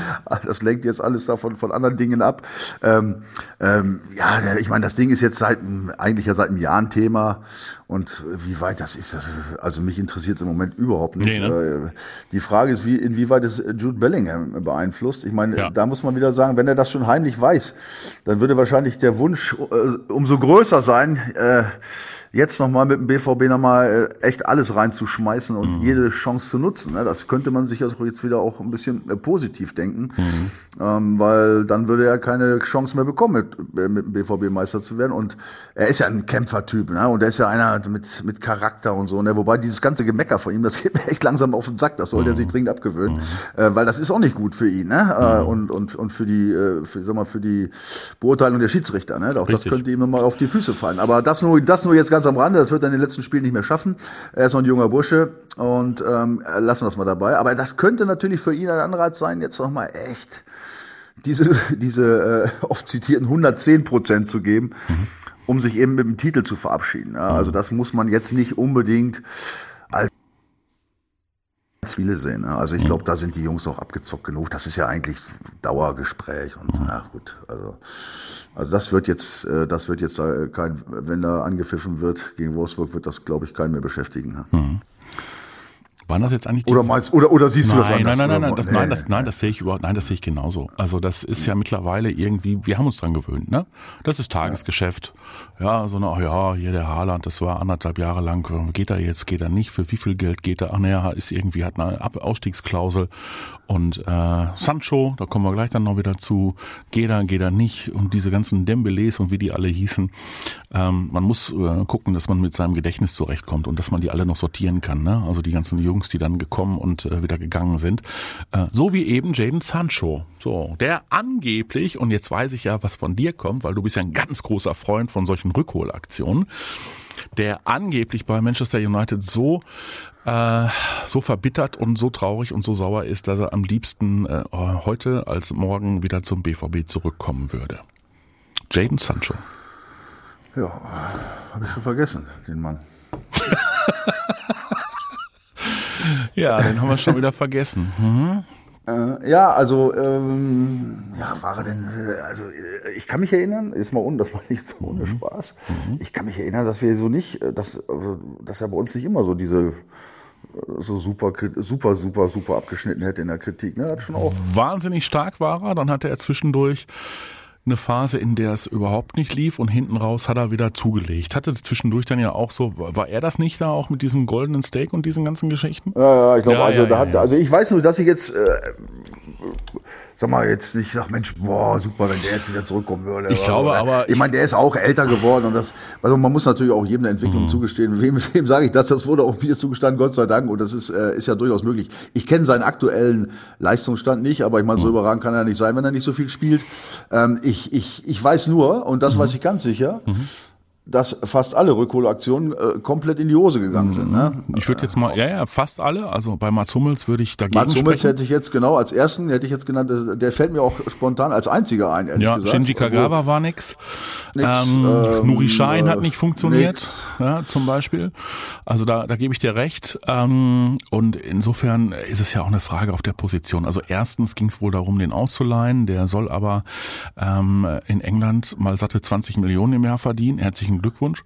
das lenkt jetzt alles davon von anderen Dingen ab. Ähm, ähm, ja, ich meine, das Ding ist jetzt seit eigentlich ja seit einem Jahr ein Thema. Und wie weit das ist, das, also mich interessiert es im Moment überhaupt nicht. Nee, ne? Äh, die Frage ist, wie, inwieweit es Jude Bellingham beeinflusst. Ich meine, ja. da muss man wieder sagen, wenn er das schon heimlich weiß, dann würde wahrscheinlich der Wunsch äh, umso größer sein, äh, jetzt nochmal mit dem BVB nochmal äh, echt alles reinzuschmeißen und mhm. jede Chance zu nutzen. Ne? Das könnte man sich also jetzt wieder auch ein bisschen äh, positiv denken, mhm. ähm, weil dann würde er keine Chance mehr bekommen, mit, äh, mit dem BVB Meister zu werden. Und er ist ja ein Kämpfertyp ne? und er ist ja einer mit, mit Charakter und so. Ne? Wobei dieses ganze Gemecker von ihm, das geht mir echt langsam auf den Sack, das sollte mhm. er sich dringend abgewöhnen, mhm. äh, weil das ist auch nicht gut für ihn ne? Äh, mhm. und, und, und für die, äh, für, sag mal, für die Beurteilung der Schiedsrichter. Ne? Auch Richtig. das könnte ihm nochmal auf die Füße fallen. Aber das nur, das nur jetzt ganz ganz am Rande, das wird er in den letzten Spielen nicht mehr schaffen. Er ist noch ein junger Bursche und ähm, lassen wir es mal dabei. Aber das könnte natürlich für ihn ein Anreiz sein, jetzt nochmal echt diese, diese äh, oft zitierten 110 Prozent zu geben, mhm. Um sich eben mit dem Titel zu verabschieden. Also das muss man jetzt nicht unbedingt als Spiele sehen. Also ich glaube, da sind die Jungs auch abgezockt genug. Das ist ja eigentlich Dauergespräch und na gut, also also das wird jetzt, äh, das wird jetzt äh, kein, wenn da angepfiffen wird gegen Wolfsburg, wird das, glaube ich, keinen mehr beschäftigen. Mhm. Waren das jetzt eigentlich die Oder meinst oder oder siehst nein, du das anders? Nein, nein, nein, nein, das, nein, das, nein, das sehe ich überhaupt, nein, das sehe ich genauso. Also das ist ja mittlerweile irgendwie, wir haben uns dran gewöhnt, ne? Das ist Tagesgeschäft. Ja, so eine, ach ja, hier der Haaland, das war anderthalb Jahre lang, geht er jetzt, geht er nicht, für wie viel Geld geht er? Ach naja, ist irgendwie, hat eine Ausstiegsklausel. Und äh, Sancho, da kommen wir gleich dann noch wieder zu, geht er, geht er nicht und diese ganzen Dembeles und wie die alle hießen. Ähm, man muss äh, gucken, dass man mit seinem Gedächtnis zurechtkommt und dass man die alle noch sortieren kann. Ne? Also die ganzen Jungs, die dann gekommen und äh, wieder gegangen sind. Äh, so wie eben Jaden Sancho. So, der angeblich, und jetzt weiß ich ja, was von dir kommt, weil du bist ja ein ganz großer Freund von solchen Rückholaktionen, der angeblich bei Manchester United so äh, so verbittert und so traurig und so sauer ist, dass er am liebsten äh, heute als morgen wieder zum BVB zurückkommen würde. Jaden Sancho. Ja, habe ich schon vergessen, den Mann. ja, den haben wir schon wieder vergessen. Mhm. Äh, ja, also ähm, ja, war er denn? Äh, also äh, ich kann mich erinnern, ist mal ohne, das war nicht so ohne mhm. Spaß. Mhm. Ich kann mich erinnern, dass wir so nicht, äh, dass, dass er bei uns nicht immer so diese so super, super, super, super abgeschnitten hätte in der Kritik. Ne? Hat schon auch Wahnsinnig stark war er. Dann hatte er zwischendurch eine Phase, in der es überhaupt nicht lief und hinten raus hat er wieder zugelegt. Hatte zwischendurch dann ja auch so, war er das nicht da auch mit diesem goldenen Steak und diesen ganzen Geschichten? Ja, ja, ich glaube, ja, also ja, da ja, hat, also ich weiß nur, dass ich jetzt äh, sag mal, jetzt nicht sag, Mensch, boah, super, wenn der jetzt wieder zurückkommen würde. Ich glaube oder, aber. Ich meine, der ist auch älter geworden und das, also man muss natürlich auch jedem eine Entwicklung mhm. zugestehen. Wem, wem sage ich das? Das wurde auch mir zugestanden, Gott sei Dank. Und das ist, äh, ist ja durchaus möglich. Ich kenne seinen aktuellen Leistungsstand nicht, aber ich meine, so mhm. überragend kann er nicht sein, wenn er nicht so viel spielt. Ähm, ich, ich, ich weiß nur, und das mhm. weiß ich ganz sicher, mhm dass fast alle Rückholaktionen äh, komplett in die Hose gegangen sind. Ne? Mhm. Ich würde jetzt mal, ja, ja, fast alle. Also bei Mats Hummels würde ich dagegen Mats Hummels hätte ich jetzt genau als ersten, hätte ich jetzt genannt, der fällt mir auch spontan als einziger ein, ehrlich ja, gesagt. Shinji Kagawa Obwohl, war nix. nix ähm, ähm, Nuri Schein äh, hat nicht funktioniert, ja, zum Beispiel. Also da, da gebe ich dir recht. Ähm, und insofern ist es ja auch eine Frage auf der Position. Also erstens ging es wohl darum, den auszuleihen. Der soll aber ähm, in England mal satte 20 Millionen im Jahr verdienen. Herzlichen herzlichen Glückwunsch.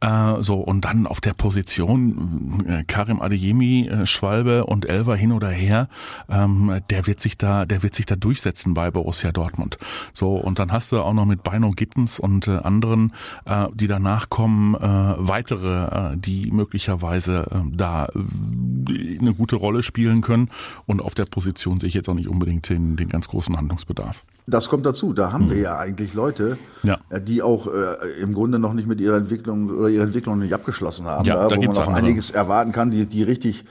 Äh, so und dann auf der Position äh, Karim Adeyemi, äh, Schwalbe und Elver hin oder her, ähm, der wird sich da, der wird sich da durchsetzen bei Borussia Dortmund. So und dann hast du auch noch mit Beino Gittens und äh, anderen, äh, die danach kommen, äh, weitere, äh, die möglicherweise äh, da äh, eine gute Rolle spielen können. Und auf der Position sehe ich jetzt auch nicht unbedingt den, den ganz großen Handlungsbedarf. Das kommt dazu. Da haben wir ja eigentlich Leute, ja. Äh, die auch äh, im Grunde noch nicht mit ihrer Entwicklung oder ihre Entwicklung nicht abgeschlossen haben, ja, da, wo man noch andere. einiges erwarten kann, die, die richtig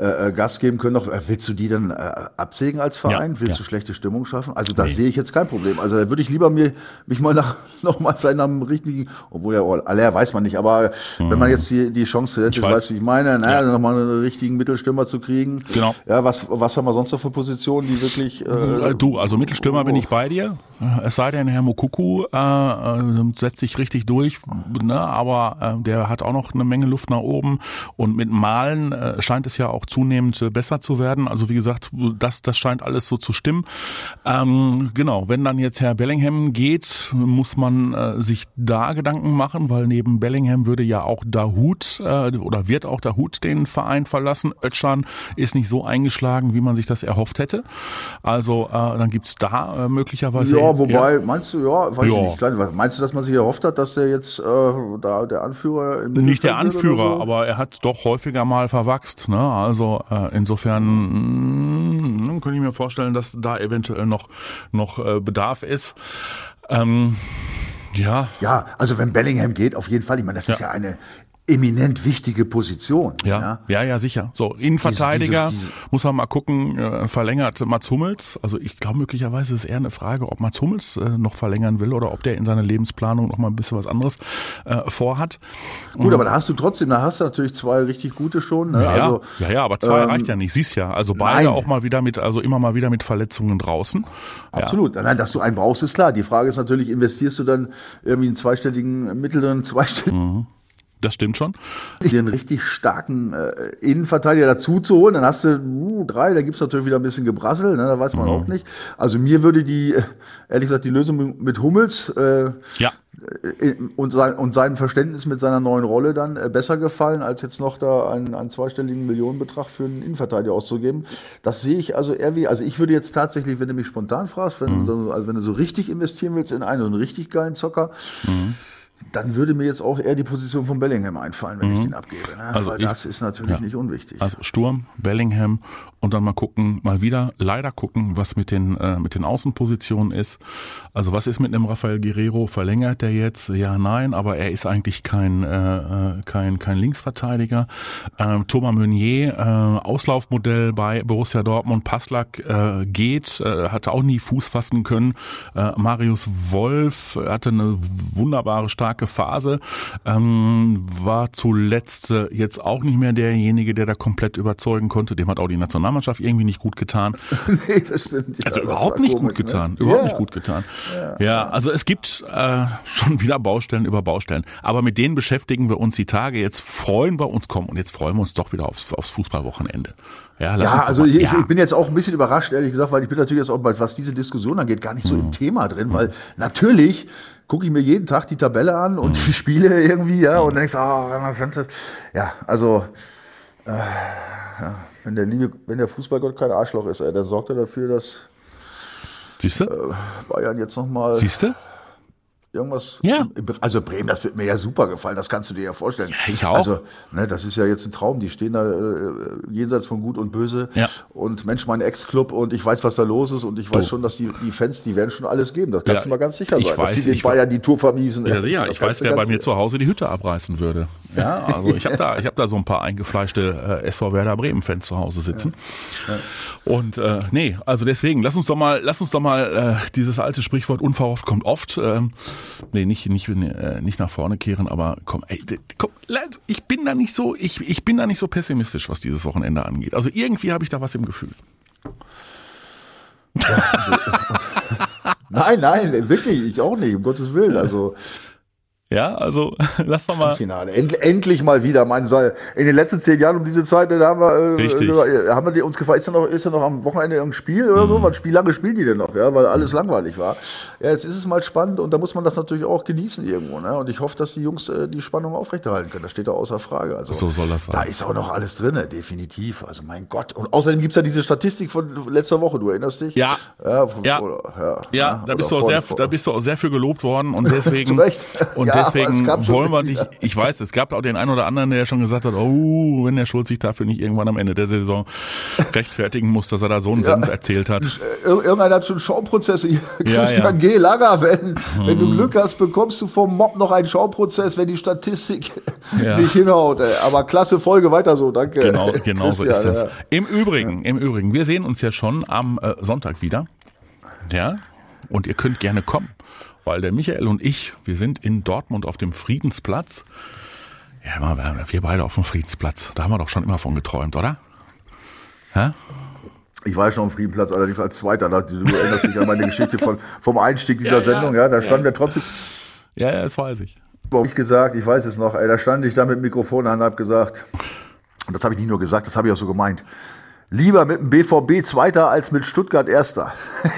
äh, äh, Gas geben können. Noch, äh, willst du die denn äh, absägen als Verein? Ja, willst ja. du schlechte Stimmung schaffen? Also da nee. sehe ich jetzt kein Problem. Also da würde ich lieber mir mich mal nach noch mal vielleicht nach einem richtigen, obwohl ja aller weiß man nicht, aber mhm. wenn man jetzt die, die Chance hätte, ich weiß. weißt du, wie ich meine, naja, ja. Also noch mal einen richtigen Mittelstürmer zu kriegen. Genau. Ja, was was haben wir sonst noch für Positionen, die wirklich äh, Du, also Mittelstürmer oh. bin ich bei dir. Es sei denn, Herr Mokuku äh, äh, setzt sich richtig durch, ne, aber äh, der hat auch noch eine Menge Luft nach oben und mit Malen äh, scheint es ja auch zunehmend äh, besser zu werden. Also wie gesagt, das, das scheint alles so zu stimmen. Ähm, genau, wenn dann jetzt Herr Bellingham geht, muss man äh, sich da Gedanken machen, weil neben Bellingham würde ja auch Dahut äh, oder wird auch Dahut den Verein verlassen. Ötschan ist nicht so eingeschlagen, wie man sich das erhofft hätte. Also äh, dann gibt's da äh, möglicherweise... Ja, wobei, ja. meinst du, ja, weiß ja. ich nicht, klein, meinst du, dass man sich erhofft hat, dass der jetzt äh, da der Anführer im Nicht der Anführer, so? aber er hat doch häufiger mal verwachst. Ne? Also äh, insofern mh, hm, könnte ich mir vorstellen, dass da eventuell noch, noch äh, Bedarf ist. Ähm, ja. Ja, also wenn Bellingham geht, auf jeden Fall. Ich meine, das ja. ist ja eine eminent wichtige Position. Ja, ja, ja, ja sicher. So, Innenverteidiger, diese, diese, muss man mal gucken, äh, verlängert Mats Hummels. Also ich glaube möglicherweise ist eher eine Frage, ob Mats Hummels äh, noch verlängern will oder ob der in seiner Lebensplanung noch mal ein bisschen was anderes äh, vorhat. Gut, aber da hast du trotzdem, da hast du natürlich zwei richtig gute schon. Ne? Ja, also, ja, ja, aber zwei ähm, reicht ja nicht. Siehst ja, also beide nein. auch mal wieder mit, also immer mal wieder mit Verletzungen draußen. Absolut. Ja. Nein, dass du einen brauchst, ist klar. Die Frage ist natürlich, investierst du dann irgendwie einen zweistelligen, mittleren, zweistelligen mhm Das stimmt schon. Den richtig starken äh, Innenverteidiger dazu zu holen, dann hast du uh, drei, da gibt's natürlich wieder ein bisschen Gebrassel, ne, da weiß man mhm. auch nicht. Also mir würde die, äh, ehrlich gesagt, die Lösung mit Hummels äh, ja. Äh, und, sein, und seinem Verständnis mit seiner neuen Rolle dann äh, besser gefallen, als jetzt noch da einen, einen zweistelligen Millionenbetrag für einen Innenverteidiger auszugeben. Das sehe ich also eher wie, also ich würde jetzt tatsächlich, wenn du mich spontan fragst, wenn, mhm. also wenn du so richtig investieren willst in einen, so einen richtig geilen Zocker, mhm dann würde mir jetzt auch eher die Position von Bellingham einfallen, wenn mhm. ich den abgebe. Ne? Also Weil ich, das ist natürlich ja. nicht unwichtig. Also Sturm, Bellingham und dann mal gucken, mal wieder leider gucken, was mit den äh, mit den Außenpositionen ist. Also was ist mit dem Rafael Guerrero? Verlängert der jetzt? Ja, nein, aber er ist eigentlich kein äh, äh kein kein Linksverteidiger. Ähm, Thomas Meunier, äh, Auslaufmodell bei Borussia Dortmund, Passlack äh, geht, äh, hatte auch nie Fuß fassen können. Äh, Marius Wolf hatte eine wunderbare starke Phase, ähm, war zuletzt äh, jetzt auch nicht mehr derjenige, der da komplett überzeugen konnte. Dem hat auch die National Nationalmannschaft irgendwie nicht gut getan. nee, das stimmt. Ja, also überhaupt nicht komisch, gut ne? getan. Ne? Überhaupt ja. nicht gut getan. Ja, ja also es gibt äh, schon wieder Baustellen über Baustellen. Aber mit denen beschäftigen wir uns die Tage. Jetzt freuen wir uns, kommen und jetzt freuen wir uns doch wieder aufs, aufs Fußballwochenende. Ja, ja also ich, ja. ich, bin jetzt auch ein bisschen überrascht, ehrlich gesagt, weil ich bin natürlich jetzt auch, was diese Diskussion angeht, gar nicht so mhm. im Thema drin, weil natürlich gucke ich mir jeden Tag die Tabelle an und mhm. die Spiele irgendwie, ja, und denkst, ah, ja, also äh, ja, wenn der liebe, wenn der Fußballgott kein Arschloch ist, ey, dann sorgt er dafür, dass Siehst du? Äh, Bayern jetzt nochmal. Siehst du? Irgendwas. Ja. Also Bremen, das wird mir ja super gefallen, das kannst du dir ja vorstellen. Ja, ich auch. Also, ne, das ist ja jetzt ein Traum. Die stehen da äh, jenseits von Gut und Böse. Ja. Und Mensch, mein Ex-Club und ich weiß, was da los ist und ich weiß du. schon, dass die, die Fans, die werden schon alles geben. Das kannst ja, du mal ganz sicher sein. Ich weiß, dass sie den Bayern die Tour vermiesen. Ja, ja ich weiß, wer bei mir zu Hause die Hütte abreißen würde. Ja, also ich habe da, ich habe da so ein paar eingefleischte äh, SV Werder Bremen-Fans zu Hause sitzen. Ja. Und äh, nee, also deswegen, lass uns doch mal, lass uns doch mal äh, dieses alte Sprichwort unverhofft kommt oft. Ähm, nee, nicht, nicht, äh, nicht nach vorne kehren, aber komm, ey, komm, ich bin da nicht so, ich, ich bin da nicht so pessimistisch, was dieses Wochenende angeht. Also irgendwie habe ich da was im Gefühl. nein, nein, wirklich, ich auch nicht, um Gottes Willen. Also ja, also lass doch mal. Finale. End, endlich mal wieder. Mein, in den letzten zehn Jahren um diese Zeit, da haben wir, äh, Richtig. Haben wir uns gefragt, ist da noch, ist da noch am Wochenende irgendein Spiel oder mhm. so? Was wie lange spielen die denn noch? Ja, weil alles langweilig war. Ja, jetzt ist es mal spannend und da muss man das natürlich auch genießen irgendwo. Ne? Und ich hoffe, dass die Jungs äh, die Spannung aufrechterhalten können. Das steht da außer Frage. Also so soll das sein. Da ist auch noch alles drinne, definitiv. Also mein Gott. Und außerdem gibt's ja diese Statistik von letzter Woche. Du erinnerst dich? Ja. Ja. ja. Oder, ja, ja da bist du auch sehr, da bist du auch sehr für gelobt worden und deswegen und ja, deswegen wollen wir nicht, ich weiß, es gab auch den einen oder anderen, der schon gesagt hat, oh, wenn der Schulz sich dafür nicht irgendwann am Ende der Saison rechtfertigen muss, dass er da so einen ja. Sens erzählt hat. Irgendeiner hat schon Schauprozesse. Christian ja, G. Langer, wenn, wenn du hm. Glück hast, bekommst du vom Mob noch einen Schauprozess, wenn die Statistik nicht hinhaut. Aber klasse Folge, weiter so, danke. Genau, genau so ist das. Im Übrigen, im Übrigen, wir sehen uns ja schon am äh, Sonntag wieder. Ja, und ihr könnt gerne kommen weil der Michael und ich, wir sind in Dortmund auf dem Friedensplatz. Ja, wir beide auf dem Friedensplatz. Da haben wir doch schon immer von geträumt, oder? Hä? Ich war schon am Friedenplatz, allerdings als Zweiter. Du erinnerst dich an meine Geschichte von, vom Einstieg dieser ja, Sendung. Ja, da standen ja. wir trotzdem. Ja, ja, das weiß ich. Ich gesagt, ich weiß es noch. Ey, da stand ich da mit dem Mikrofon an und habe gesagt, und das habe ich nicht nur gesagt, das habe ich auch so gemeint lieber mit dem BVB Zweiter als mit Stuttgart Erster.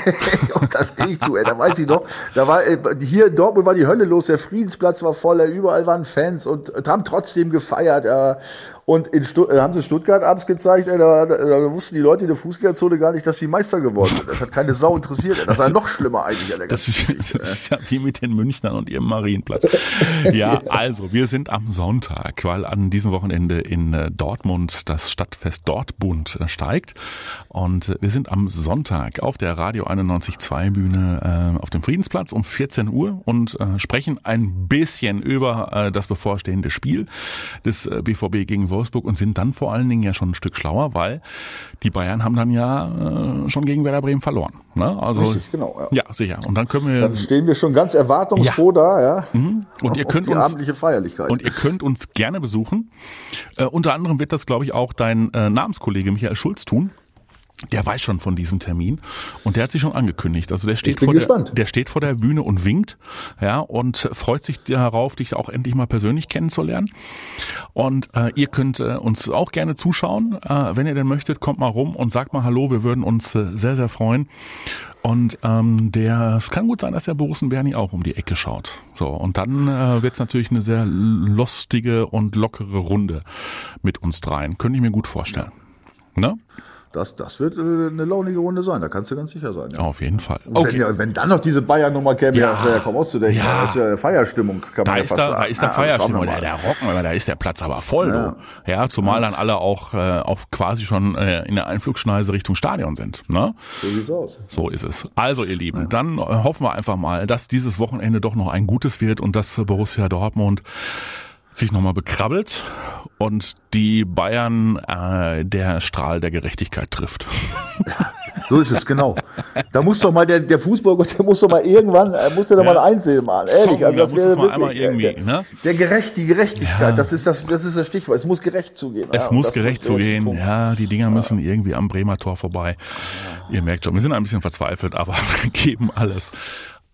und da stehe ich zu, ey, da weiß ich noch, da war, äh, hier in Dortmund war die Hölle los, der Friedensplatz war voll, überall waren Fans und haben trotzdem gefeiert. Äh, und in Stutt äh, haben sie Stuttgart abends gezeigt, ey, da, da, da, wussten die Leute in der Fußgängerzone gar nicht, dass sie Meister geworden sind. Das hat keine Sau interessiert. Das war noch schlimmer eigentlich an der das ist, das ist ja wie mit den Münchnern und ihrem Marienplatz. Ja, also wir sind am Sonntag, weil an diesem Wochenende in äh, Dortmund das Stadtfest Dortbund äh, steigt. Und wir sind am Sonntag auf der Radio 91.2 Bühne äh, auf dem Friedensplatz um 14 Uhr und äh, sprechen ein bisschen über äh, das bevorstehende Spiel des BVB gegen Wolfsburg und sind dann vor allen Dingen ja schon ein Stück schlauer, weil die Bayern haben dann ja äh, schon gegen Werder Bremen verloren. Ne? Also, Richtig, genau. Ja. ja. sicher. Und dann können wir. Dann stehen wir schon ganz erwartungsfroh ja. da, ja. Mhm. Und ihr könnt die uns abendliche Feierlichkeit. Und ihr könnt uns gerne besuchen. Äh, unter anderem wird das, glaube ich, auch dein äh, Namenskollege Michael Schulz tun. Der weiß schon von diesem Termin und der hat sich schon angekündigt. Also der steht vor gespannt. der, der steht vor der Bühne und winkt, ja, und freut sich darauf, dich auch endlich mal persönlich kennenzulernen. Und äh, ihr könnt äh, uns auch gerne zuschauen, äh, wenn ihr denn möchtet, kommt mal rum und sagt mal Hallo. Wir würden uns äh, sehr sehr freuen. Und ähm, der, es kann gut sein, dass der Borussen Bernie auch um die Ecke schaut. So, und dann äh, wird es natürlich eine sehr lustige und lockere Runde mit uns dreien. Könnte ich mir gut vorstellen. Ne? Das, das wird äh, eine launige Runde sein, da kannst du ganz sicher sein. Ja. Auf jeden Fall. Und Wenn, ja- wenn dann noch diese Bayern-Nummer käme, Ja. das wäre ja kaum auszudenken. Ja. Das ist ja Feierstimmung, kann Da man ja ist, fast da, sagen. da ist der Ja, Feierstimmung, wir der, Rocken, aber da ist der Platz aber voll. Ja. Du. Ja, zumal dann alle auch äh, auf quasi schon äh, in der Einflugschneise Richtung Stadion sind. Ne? So sieht's aus. So ist es. Also ihr Lieben, dann äh, hoffen wir einfach mal, dass dieses Wochenende doch noch ein gutes wird und dass Borussia Dortmund sich nochmal bekrabbelt und die Bayern äh, der Strahl der Gerechtigkeit trifft. So ist es, genau. Da muss doch mal der, der Fußballgott, der muss doch mal irgendwann, er muss ja doch Ja. mal einsehen, Mann. Ehrlich, Sorry, also da das es wäre mal wirklich, irgendwie, der, ne? der Gerecht, die Gerechtigkeit, Ja. das ist das, das ist das Stichwort. Es muss gerecht zugehen. Es ja, muss gerecht der zugehen. Punkt. Ja, die Dinger müssen irgendwie am Bremer Tor vorbei. Ihr merkt schon, wir sind ein bisschen verzweifelt, aber wir geben alles.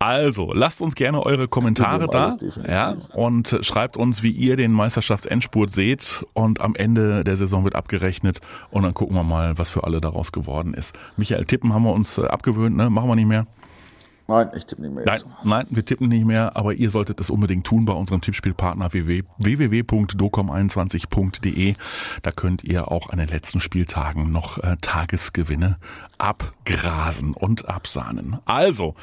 Also, lasst uns gerne eure Kommentare da. Ja, und schreibt uns, wie ihr den Meisterschaftsendspurt seht. Und am Ende der Saison wird abgerechnet. Und dann gucken wir mal, was für alle daraus geworden ist. Michael, tippen haben wir uns äh, abgewöhnt, ne? Machen wir nicht mehr. Nein, ich tippe nicht mehr Nein, jetzt. nein, wir tippen nicht mehr, aber ihr solltet es unbedingt tun bei unserem Tippspielpartner www- www.docom21.de. Da könnt ihr auch an den letzten Spieltagen noch äh, Tagesgewinne abgrasen und absahnen. Also,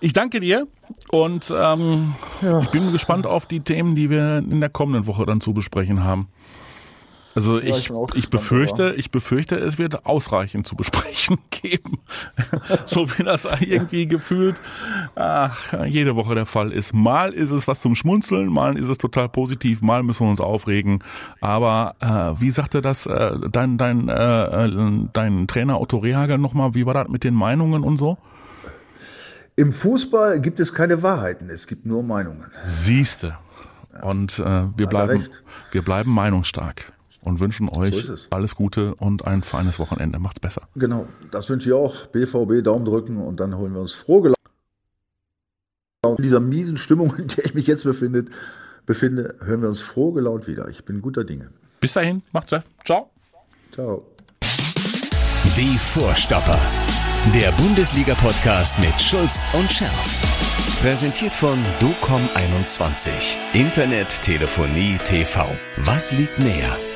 ich danke dir und ähm, ich bin gespannt auf die Themen, die wir in der kommenden Woche dann zu besprechen haben. Also ich ich, ich gespannt, befürchte, ich befürchte, es wird ausreichend zu besprechen geben. so wie das irgendwie gefühlt ach, jede Woche der Fall ist. Mal ist es was zum Schmunzeln, mal ist es total positiv, mal müssen wir uns aufregen. Aber äh, wie sagte das äh, dein, dein, äh, äh, dein Trainer Otto Rehagel nochmal, wie war das mit den Meinungen und so? Im Fußball gibt es keine Wahrheiten, es gibt nur Meinungen. Siehste. Und äh, wir, bleiben, wir bleiben meinungsstark und wünschen euch es. alles Gute und ein feines Wochenende. Macht's besser. Genau, das wünsche ich auch. BVB Daumen drücken und dann holen wir uns froh gelaunt. In dieser miesen Stimmung, in der ich mich jetzt befinde, befinde, hören wir uns froh gelaunt wieder. Ich bin guter Dinge. Bis dahin, macht's gut. Ciao. Ciao. Die Vorstopper. Der Bundesliga-Podcast mit Schulz und Scherf. Präsentiert von DOCOM21. Internet, Telefonie, TV. Was liegt näher?